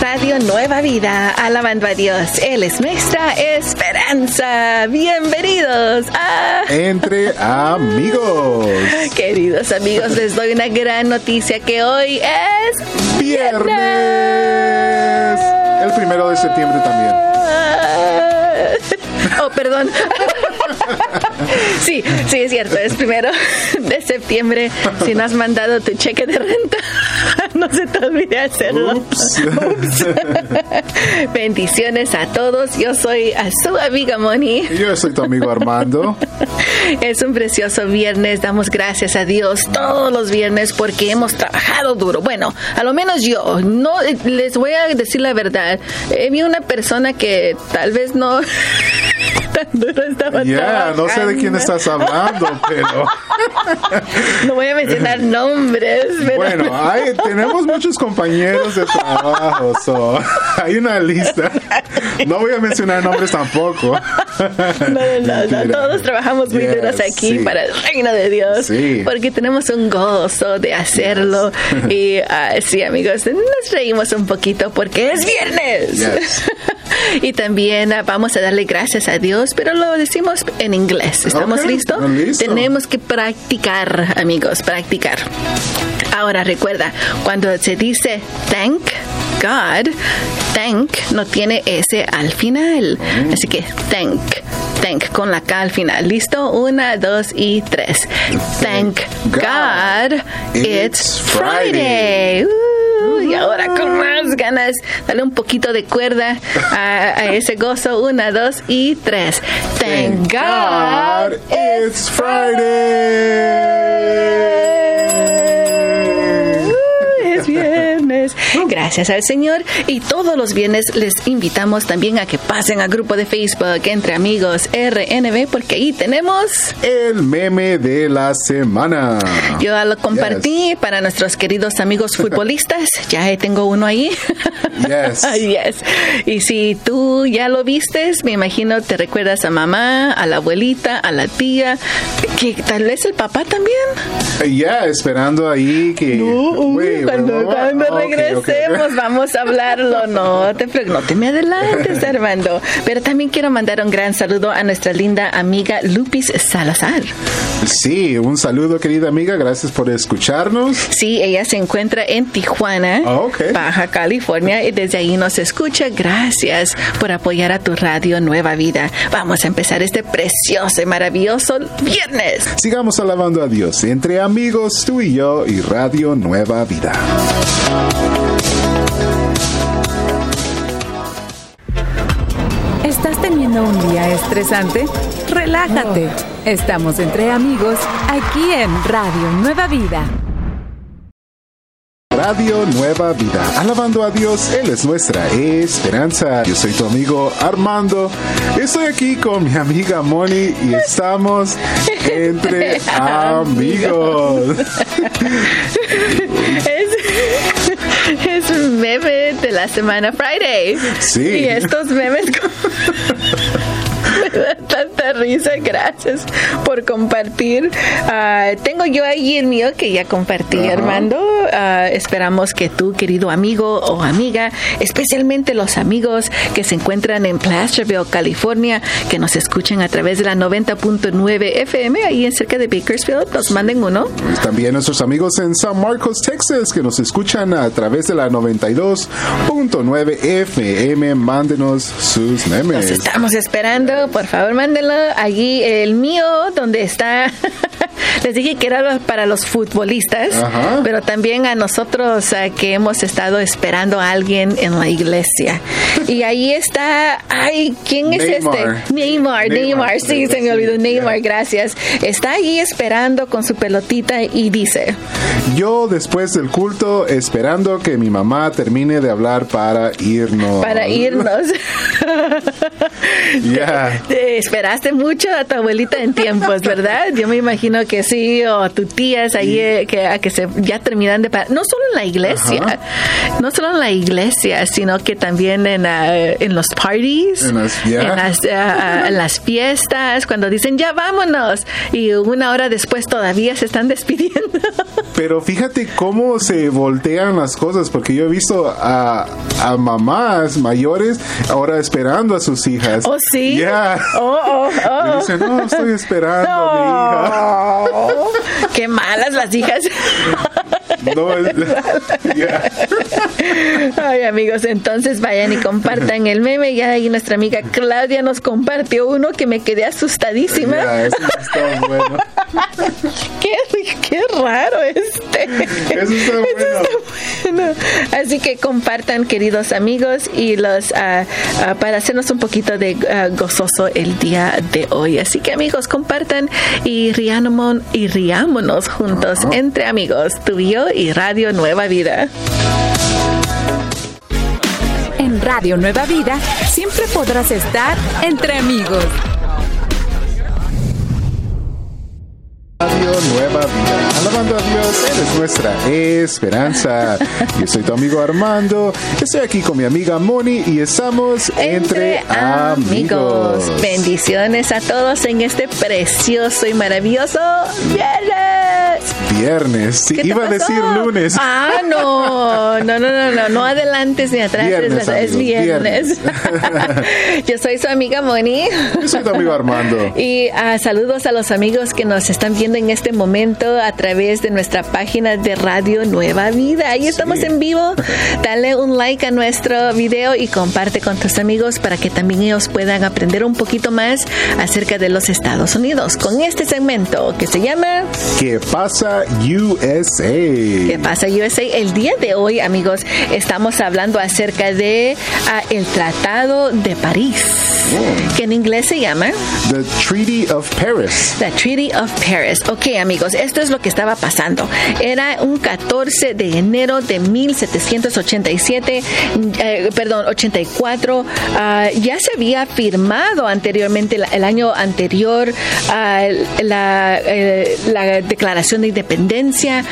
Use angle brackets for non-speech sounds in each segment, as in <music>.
Radio Nueva Vida, alabando a Dios. Él es nuestra esperanza. Bienvenidos a Entre Amigos. <laughs> Queridos amigos, les doy una gran noticia que hoy es Viernes. El primero de septiembre también. <laughs> Oh, perdón. <laughs> Sí, sí, es cierto, es primero de septiembre. Si no has mandado tu cheque de renta, <laughs> no se te olvide hacerlo. Ups. <laughs> Ups. <laughs> Bendiciones a todos. Yo soy a su amiga Moni. Yo soy tu amigo Armando. Es un precioso viernes. Damos gracias a Dios todos los viernes porque hemos trabajado duro. Bueno, a lo menos yo. No les voy a decir la verdad. He vi una persona que tal vez no tan duro estaba Ya, no sé de quién estás hablando, pero No voy a mencionar nombres, pero bueno, hay, tenemos muchos compañeros de trabajo, so, hay una lista. No voy a mencionar nombres tampoco. No, no, no, todos trabajamos muy Yes, duros aquí sí. para el reino de Dios, Sí. porque tenemos un gozo de hacerlo. Y ah, sí, amigos, nos reímos un poquito porque es viernes. Yes. Y también ah, vamos a darle gracias a Dios, pero lo decimos en inglés. ¿Estamos listos? listo. Tenemos que practicar, amigos, practicar. Ahora recuerda, cuando se dice thank God, thank no tiene S al final. Así que thank, thank con la K al final. ¿Listo? Una, dos y tres. Thank God, it's Friday. Uh, y ahora con más ganas, dale un poquito de cuerda a, a ese gozo. Una, dos y tres. Thank God, it's Friday. Gracias al Señor. Y todos los viernes les invitamos también a que pasen al grupo de Facebook entre amigos RNB porque ahí tenemos. El meme de la semana. Yo lo compartí para nuestros queridos amigos <laughs> futbolistas. Ya tengo uno ahí. Yes. <laughs> Yes. Y si tú ya lo vistes, me imagino te recuerdas a mamá, a la abuelita, a la tía, que tal vez el papá también. Ya, esperando ahí que. Uh, Wait, cuando wait, wait, cuando ok, ok, ok. <laughs> vamos a hablarlo. No te, no te me adelantes, <laughs> Armando. Pero también quiero mandar un gran saludo a nuestra linda amiga Lupis Salazar. Sí, un saludo, querida amiga. Gracias por escucharnos. Sí, ella se encuentra en Tijuana, Ah. Baja California, y desde ahí nos escucha. Gracias por apoyar a tu radio Nueva Vida. Vamos a empezar este precioso y maravilloso viernes. Sigamos alabando a Dios entre amigos, tú y yo y Radio Nueva Vida. Teniendo un día estresante? Relájate. Estamos entre amigos aquí en Radio Nueva Vida. Radio Nueva Vida. Alabando a Dios, Él es nuestra esperanza. Yo soy tu amigo Armando. Estoy aquí con mi amiga Moni y estamos <laughs> entre amigos. <laughs> Es, es un meme de la semana Friday. Sí. Y estos memes con- <laughs> risa. Gracias por compartir. Ah, tengo yo ahí el mío que ya compartí. Armando. Ah, esperamos que tú, querido amigo o amiga, especialmente los amigos que se encuentran en Placerville, California, que nos escuchen a través de la 90.9 FM, ahí en cerca de Bakersfield, nos manden uno. También nuestros amigos en San Marcos, Texas, que nos escuchan a través de la 92.9 FM. Mándenos sus Los memes. estamos esperando, por favor, Allí el mío, donde está. <laughs> Les dije que era para los futbolistas, Ajá. pero también a nosotros que hemos estado esperando a alguien en la iglesia. Y ahí está, ay, ¿quién es Neymar. este? Neymar, Neymar, Neymar, sí, se me olvidó, Neymar, gracias. Está ahí esperando con su pelotita y dice, Yo después del culto esperando que mi mamá termine de hablar para irnos. para irnos. <laughs> Ya. Te esperaste mucho a tu abuelita en tiempos, <laughs> ¿verdad? Yo me imagino que sí, o a tus tías ahí eh, que, a que se ya terminan de pa- no solo en la iglesia, no solo en la iglesia, sino que también en, ah, en los parties, En las- ya. en las, ah, ah, en las fiestas, cuando dicen ya vámonos y una hora después todavía se están <laughs> despidiendo. Pero fíjate cómo se voltean las cosas, porque yo he visto a, a mamás mayores ahora esperando a sus hijas. ¿Oh, sí? Ya. Oh, oh, oh. Y dicen, no, estoy esperando a mi hija. <laughs> Qué malas las hijas. <laughs> No, es- <laughs> ya. Ay, amigos, entonces vayan y compartan el meme. Ya ahí nuestra amiga Claudia nos compartió uno que me quedé asustadísima. Ya, eso está bueno. <laughs> Qué, qué raro este. Eso está bueno. Bueno, así que compartan, queridos amigos, y los ah, ah, para hacernos un poquito de ah, gozoso el día de hoy. Así que, amigos, compartan y riámonos, y riámonos juntos entre amigos, tú y yo y Radio Nueva Vida. En Radio Nueva Vida siempre podrás estar entre amigos. Radio Nueva Vida. Alabando a Dios, Él es nuestra esperanza. <laughs> Yo soy tu amigo Armando. Estoy aquí con mi amiga Moni y estamos entre, amigos. Bendiciones a todos en este precioso y maravilloso viernes. Viernes. Sí, ¿Qué te iba a decir lunes. Ah, no, no, no, no, no, no adelantes ni atrás, Viernes, es, es amigos, viernes. <laughs> Yo soy su amiga Moni. Yo soy tu amigo Armando. Y ah, saludos a los amigos que nos están viendo en este momento a través de nuestra página de Radio Nueva Vida. Ahí estamos en vivo. Dale un like a nuestro video y comparte con tus amigos para que también ellos puedan aprender un poquito más acerca de los Estados Unidos con este segmento que se llama ¿Qué pasa USA? ¿Qué pasa USA? El día de hoy, amigos, estamos hablando acerca de ah, el Tratado de París, que en inglés se llama The Treaty of Paris. The Treaty of Paris. Ok, amigos, esto es lo que estaba pasando. Era un 14 de enero de 1787, eh, perdón, 84. ah, ya se había firmado anteriormente, la- el año anterior, ah, la, eh, la Declaración de Independencia,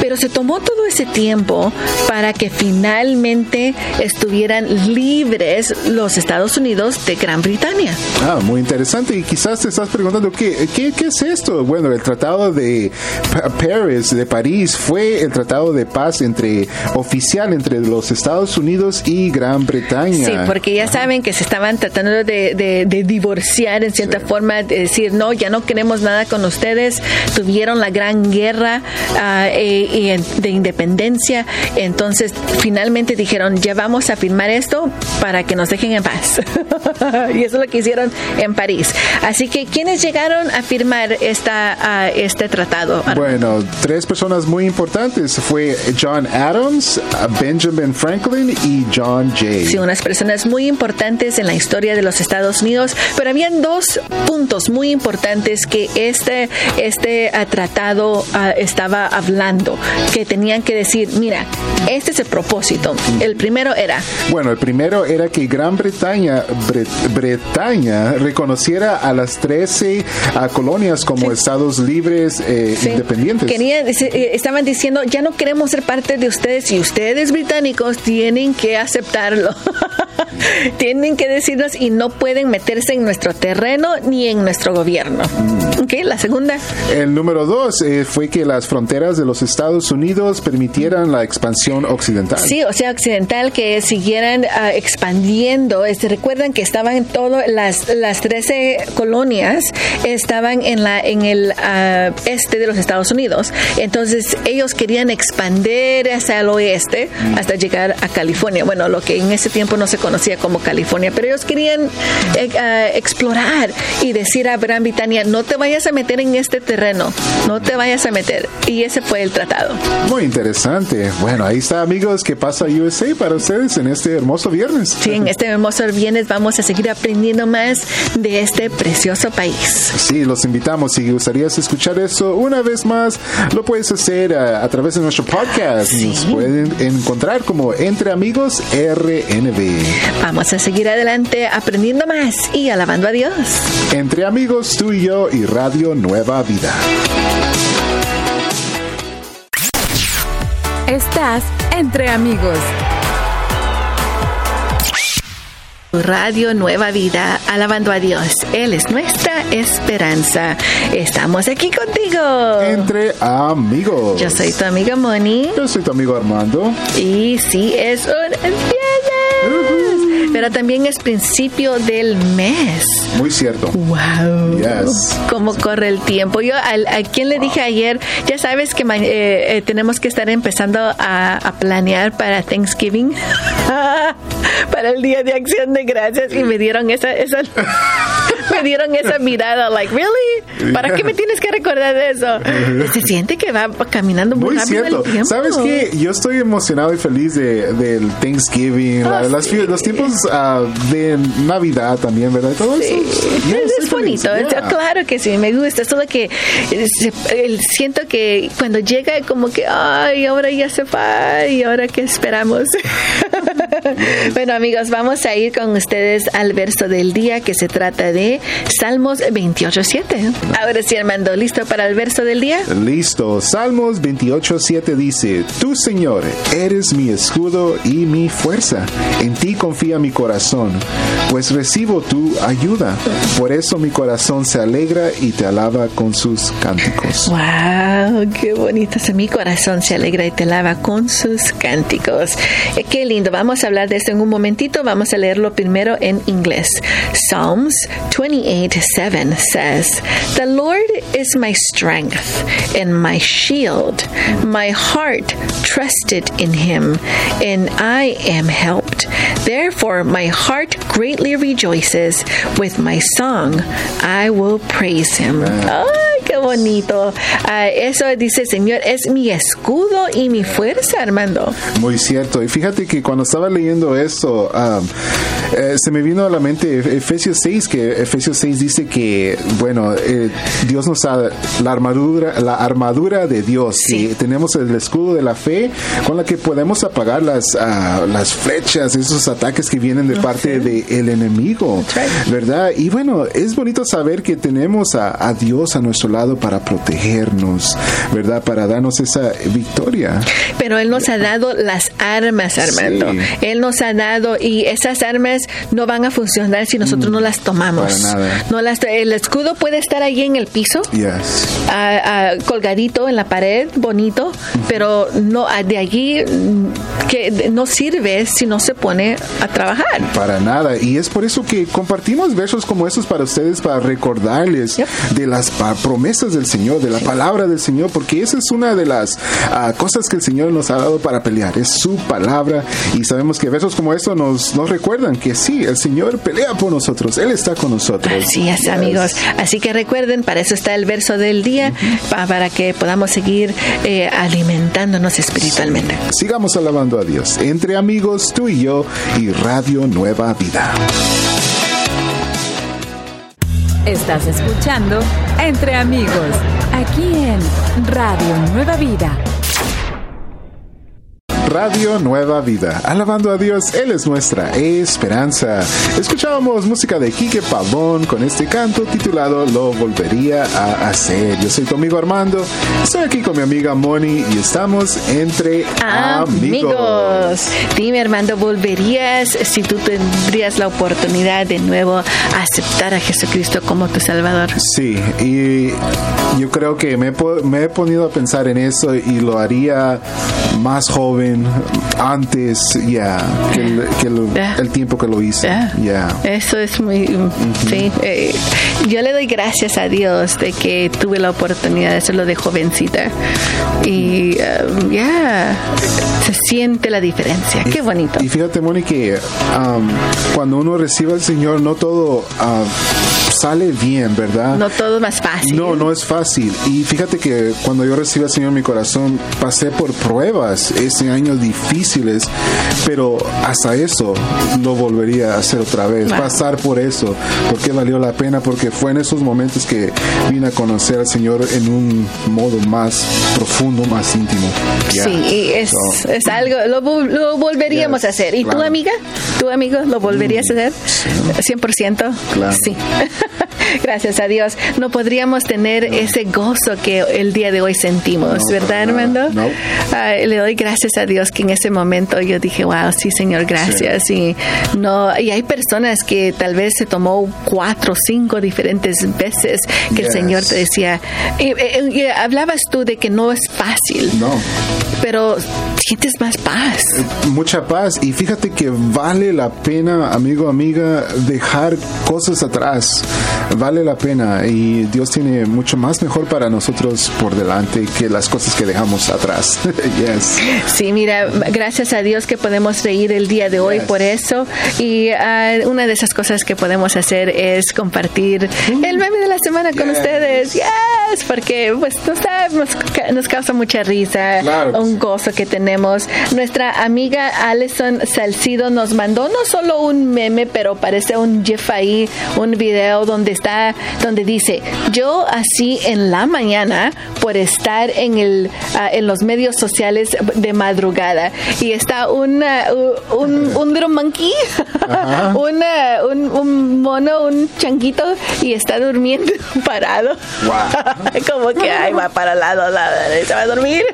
pero se tomó todo ese tiempo para que finalmente estuvieran libres los Estados Unidos de Gran Bretaña. Ah, muy interesante. Y quizás te estás preguntando, ¿qué, qué, qué es esto? Bueno, el Tratado de Pa- Paris, de París, fue el tratado de paz entre oficial entre los Estados Unidos y Gran Bretaña. Sí, porque ya saben que se estaban tratando de, de- de divorciar en cierta forma, de decir, no, ya no queremos nada con ustedes. Tuvieron la gran guerra ah, eh, de independencia. Entonces, finalmente dijeron, ya vamos a firmar esto para que nos dejen en paz. <laughs> y eso es lo que hicieron en París. Así que, ¿quiénes llegaron a firmar esta, ah, este tratado? Bueno, tres personas muy importantes fue John Adams, Benjamin Franklin y John Jay. Sí, unas personas muy importantes en la historia de los Estados Unidos, pero habían dos puntos muy importantes que este, este ah, tratado ah, estaba hablando, que tenían que decir, mira, este es el propósito. El primero era, Bueno, el primero era que Gran Bretaña, Bre- Bretaña reconociera a las 13 ah, colonias como estados libres eh, Sí. independientes. Querían- eh, estaban diciendo, ya no queremos ser parte de ustedes y ustedes británicos tienen que aceptarlo. <laughs> <laughs> tienen que decirnos y no pueden meterse en nuestro terreno ni en nuestro gobierno. Ok, la segunda. El número dos eh, fue que las fronteras de los Estados Unidos permitieran la expansión occidental. Sí, o sea, occidental, que siguieran ah, expandiendo. Este, recuerdan que estaban todo, las, las 13 colonias estaban en, la, en el ah, este de los Estados Unidos. Entonces, ellos querían expandir hacia el oeste hasta llegar a California. Bueno, lo que en ese tiempo no se conocía como California, pero ellos querían eh, ah, explorar y decir a Gran Bretaña, no te vayas a meter en este terreno, no te vayas a meter. Y ese fue el tratado. Muy interesante. Bueno, ahí está, amigos, que pasa USA para ustedes en este hermoso viernes. Sí, en este hermoso viernes vamos a seguir aprendiendo más de este precioso país. Sí, los invitamos. Si gustarías escuchar eso una vez más, lo puedes hacer a, a través de nuestro podcast. Sí. Nos pueden encontrar como Entre Amigos RNB. Vamos a seguir adelante aprendiendo más y alabando a Dios. Entre Amigos, tú y yo y Radio Nueva Vida. Estás entre amigos. Radio Nueva Vida, alabando a Dios. Él es nuestra esperanza. Estamos aquí contigo. Entre Amigos. Yo soy tu amiga Moni. Yo soy tu amigo Armando. Y sí, es un viernes. Pero también es principio del mes. Muy cierto. Wow. Yes. Cómo corre el tiempo. Yo al- a, quien le dije ayer, ya sabes que eh, eh, tenemos que estar empezando a, a planear para Thanksgiving, <laughs> para el Día de Acción de Gracias y me dieron esa, esa <laughs> me dieron esa mirada, like really, ¿para qué me tienes que recordar de eso? <laughs> Se siente que va caminando muy, Muy rápido cierto. el tiempo. ¿Sabes qué? Yo estoy emocionado y feliz de, del Thanksgiving, Ah, la- las sí. fie- los tiempos ah, de Navidad también, ¿verdad? Todo Sí, eso. Ya es, bonito, yeah. claro que sí, me gusta. Solo que eh, siento que cuando llega como que, ay, ahora ya se va y ahora qué esperamos. <laughs> bueno amigos, vamos a ir con ustedes al verso del día que se trata de Salmos 28.7. Ahora sí, Armando, ¿listo para el verso del día? Listo. Salmos 28.7 dice, Tú, Señor, eres mi escudo y mi fuerza. En ti confía mi corazón, pues recibo tu ayuda. Por eso mi corazón se alegra y te alaba con sus cánticos. Wow, qué bonito. Mi corazón se alegra y te lava con sus cánticos. Eh, Qué lindo. Vamos a hablar de esto en un momentito. Vamos a leerlo primero en inglés. Psalms 28:7 says, "The Lord is my strength and my shield. My heart trusted in him, and I am helped. Therefore my heart greatly rejoices. With my song I will praise him." Ay, qué bonito. Ah, eso dice Señor, es mi escudo y mi fuerza, Armando. Muy cierto. Y fíjate que cuando estaba leyendo esto, um, eh, se me vino a la mente Efesios 6, que Efesios 6 dice que, bueno, eh, Dios nos da la armadura, la armadura de Dios. Sí. Y tenemos el escudo de la fe con la que podemos apagar las, ah, las flechas, esos ataques que vienen de parte del enemigo. That's right. ¿Verdad? Y bueno, es bonito saber que tenemos a, a Dios a nuestro lado para protegernos, ¿verdad? Para darnos esa victoria. Pero Él nos ha dado las armas, Armando. Sí. Él nos ha dado y esas armas no van a funcionar si nosotros no las tomamos. Mm, para nada. No las, el escudo puede estar ahí en el piso. Yes. colgadito en la pared, bonito, pero no ah, de allí mm, que no sirve si no se pone a trabajar. Para nada. Y es por eso que compartimos versos como estos para ustedes, para recordarles Yep. de las promesas del Señor, de la palabra del Señor, porque esa es una de las ah, cosas que el Señor nos ha dado para pelear. Es su palabra. Y sabemos que versos como estos nos, nos recuerdan que sí, el Señor pelea por nosotros. Él está con nosotros. Así es, Yes. amigos. Así que recuerden, para eso está el verso del día, pa- para que podamos seguir eh, alimentándonos espiritualmente. Sigamos alabando a Dios. Entre amigos, tú y yo y Radio Nueva Vida. Estás escuchando Entre Amigos, aquí en Radio Nueva Vida. Radio Nueva Vida. Alabando a Dios, Él es nuestra esperanza. Escuchábamos música de Quique Pavón con este canto titulado Lo volvería a hacer. Yo soy tu amigo Armando, estoy aquí con mi amiga Moni y estamos entre amigos. Amigos, dime Armando, ¿volverías si tú tendrías la oportunidad de nuevo a aceptar a Jesucristo como tu Salvador? Sí, y yo creo que me, me he ponido a pensar en eso y lo haría más joven antes, ya, que, el, que Ya. el tiempo que lo hice. Ya. Eso es muy, sí. eh, yo le doy gracias a Dios de que tuve la oportunidad de hacerlo de jovencita. Y um, ya, se siente la diferencia. Qué bonito. Y fíjate, Moni, que um, cuando uno recibe al Señor, no todo ah, sale bien, ¿verdad? No todo es más fácil. No, no es fácil. Y fíjate que cuando yo recibí al Señor en mi corazón, pasé por pruebas ese año difíciles, pero hasta eso lo volvería a hacer otra vez, Wow. pasar por eso, porque valió la pena, porque fue en esos momentos que vine a conocer al Señor en un modo más profundo, más íntimo. Ya. Sí, y es, So, es algo, lo, vol- lo volveríamos Yes, a hacer. ¿Y tú, claro. Mm, amiga? ¿Tú, amigo, lo volverías a hacer? ¿100%? Claro. Sí. <laughs> <laughs> Gracias a Dios. No podríamos tener ese gozo que el día de hoy sentimos, No, ¿verdad. Armando? No. Ay, le doy gracias a Dios que en ese momento yo dije, wow, sí, Señor, gracias. Y no, y hay personas que tal vez se tomó cuatro o cinco diferentes veces que el Yes. Señor te decía, y, y- y hablabas tú de que no es fácil No. pero sientes más paz. mucha paz y fíjate que vale la pena, amigo, amiga, dejar cosas atrás. Vale la pena y Dios tiene mucho más mejor para nosotros por delante que las cosas que dejamos atrás. <laughs> yes. Sí, mira, gracias a Dios que podemos reír el día de hoy Yes. por eso. Y ah, una de esas cosas que podemos hacer es compartir el meme de la semana con Yes. ustedes. Yes, porque pues nos, da- nos, nos causa mucha risa, Claro un gozo que tenemos. Nuestra amiga Alison Salcido nos mandó no solo un meme, pero parece un GIF ahí, un video donde está, donde dice, yo así en la mañana por estar en el ah, en los medios sociales de madrugada y está una, u- un, un little monkey, <laughs> una, un, un mono, un changuito y está durmiendo <laughs> parado. Wow. <laughs> Como que ay va para el lado, la, se va a dormir.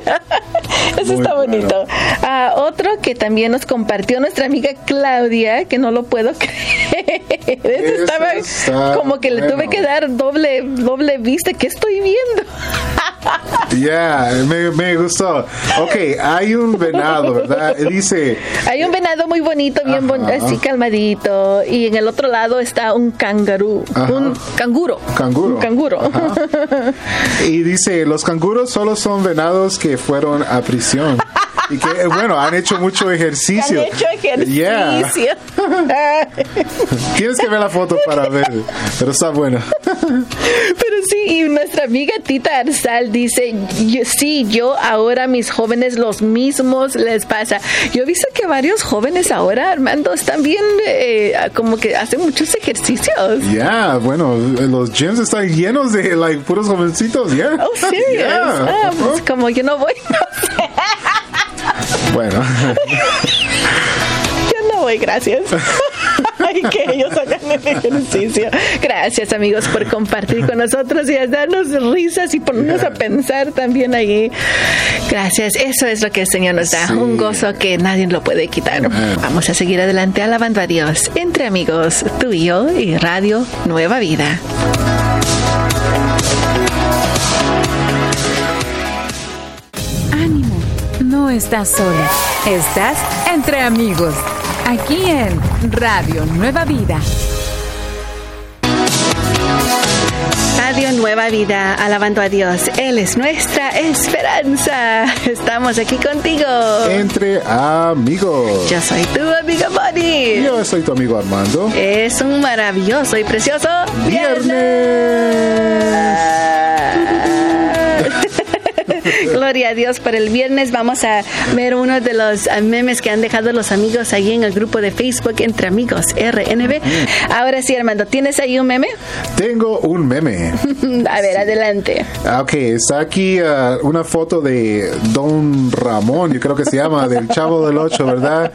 Eso Muy está bueno. Bonito. Ah, otro que también nos compartió nuestra amiga Claudia, que no lo puedo <laughs> creer. Eso estaba como que le tuve que dar doble, doble vista. ¿Qué estoy viendo? Yeah, me, me gustó. Ok, hay un venado, ¿verdad? Dice, Hay un venado muy bonito, bien bon- así calmadito. Y en el otro lado está un cangarú. Ajá. Un canguro. Canguro. Un canguro. Ajá. y dice, los canguros solo son venados que fueron a prisión. Y que, eh, bueno, han hecho mucho Han ejercicio. hecho Yeah. ejercicio. Tienes que ver la foto para ver, pero está buena. Pero sí, y nuestra amiga Tita Arzal dice, yo- sí, yo ahora mis jóvenes los mismos les pasa. Yo he visto que varios jóvenes ahora, Armando, están bien, eh, como que hacen muchos ejercicios. Ya, bueno, los gyms están llenos de like puros jovencitos, ya. Oh, serious. Yeah. Ah, pues como yo no voy, <laughs> no sé. Bueno, <laughs> voy, gracias. <laughs> Ay, que ellos hagan el ejercicio. Gracias, amigos, por compartir con nosotros y a darnos risas y ponernos a pensar también ahí. Gracias. Eso es lo que el Señor nos da. Sí. Un gozo que nadie lo puede quitar. Vamos a seguir adelante alabando a Dios. Entre amigos, tú y yo y Radio Nueva Vida. Ánimo, no estás sola. Estás entre amigos. Aquí en Radio Nueva Vida. Radio Nueva Vida, alabando a Dios. Él es nuestra esperanza. Estamos aquí contigo. entre amigos. Yo soy tu amiga Bonnie. Yo soy tu amigo Armando. Es un maravilloso y precioso Viernes. <laughs> Gloria a Dios por el viernes. Vamos a ver uno de los ah, memes que han dejado los amigos ahí en el grupo de Facebook Entre Amigos RNB. Ahora sí, Armando, ¿tienes ahí un meme? Tengo un meme. <laughs> A ver, adelante. Ah, Ok, está aquí ah, una foto de Don Ramón, yo creo que se llama, del Chavo del Ocho, ¿verdad?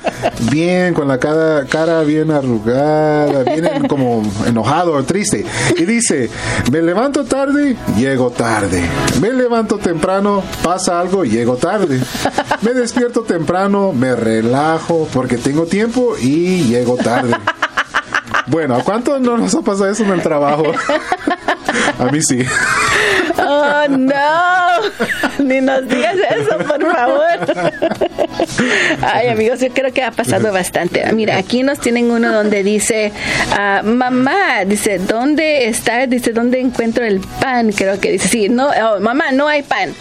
Bien, con la cara, cara bien arrugada, bien como enojado o triste. Y dice, me levanto tarde, llego tarde. Me levanto temprano, pasa algo, llego tarde. Me despierto temprano, me relajo porque tengo tiempo y llego tarde. Bueno, ¿a cuánto no nos ha pasado eso en el trabajo? <laughs> A mí sí. Oh, no. Ni nos digas eso, por favor. Ay, amigos, yo creo que ha pasado bastante. Mira, aquí nos tienen uno donde dice, ah, mamá, dice, ¿dónde está? Dice, ¿dónde encuentro el pan? Creo que dice, sí, no, oh, mamá, no hay pan.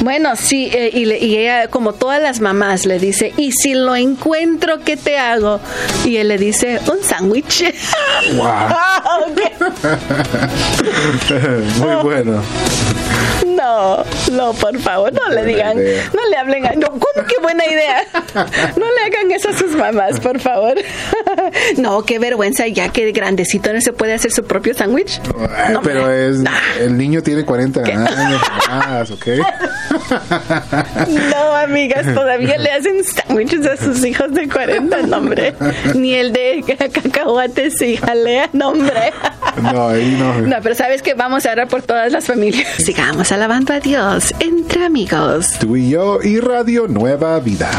Bueno, sí, eh, y, y, ella, como todas las mamás, le dice, ¿y si lo encuentro, qué te hago? Y él le dice, un sándwich. Wow. <laughs> <laughs> Muy bueno. No, no, por favor, no le digan, no le hablen a, no, ¿cómo que buena idea? No le hagan eso a sus mamás, por favor. <laughs> No, qué vergüenza, ya que grandecito no se puede hacer su propio sándwich. No, pero es, el niño tiene 40 años más, ¿ok? No, amigas, todavía le hacen sándwiches a sus hijos de 40, nombre. Ni el de cacahuates y jalea, nombre. No, ahí no. No, pero sabes que vamos a orar por todas las familias. Sigamos alabando a Dios entre amigos. Tú y yo y Radio Nueva Vida.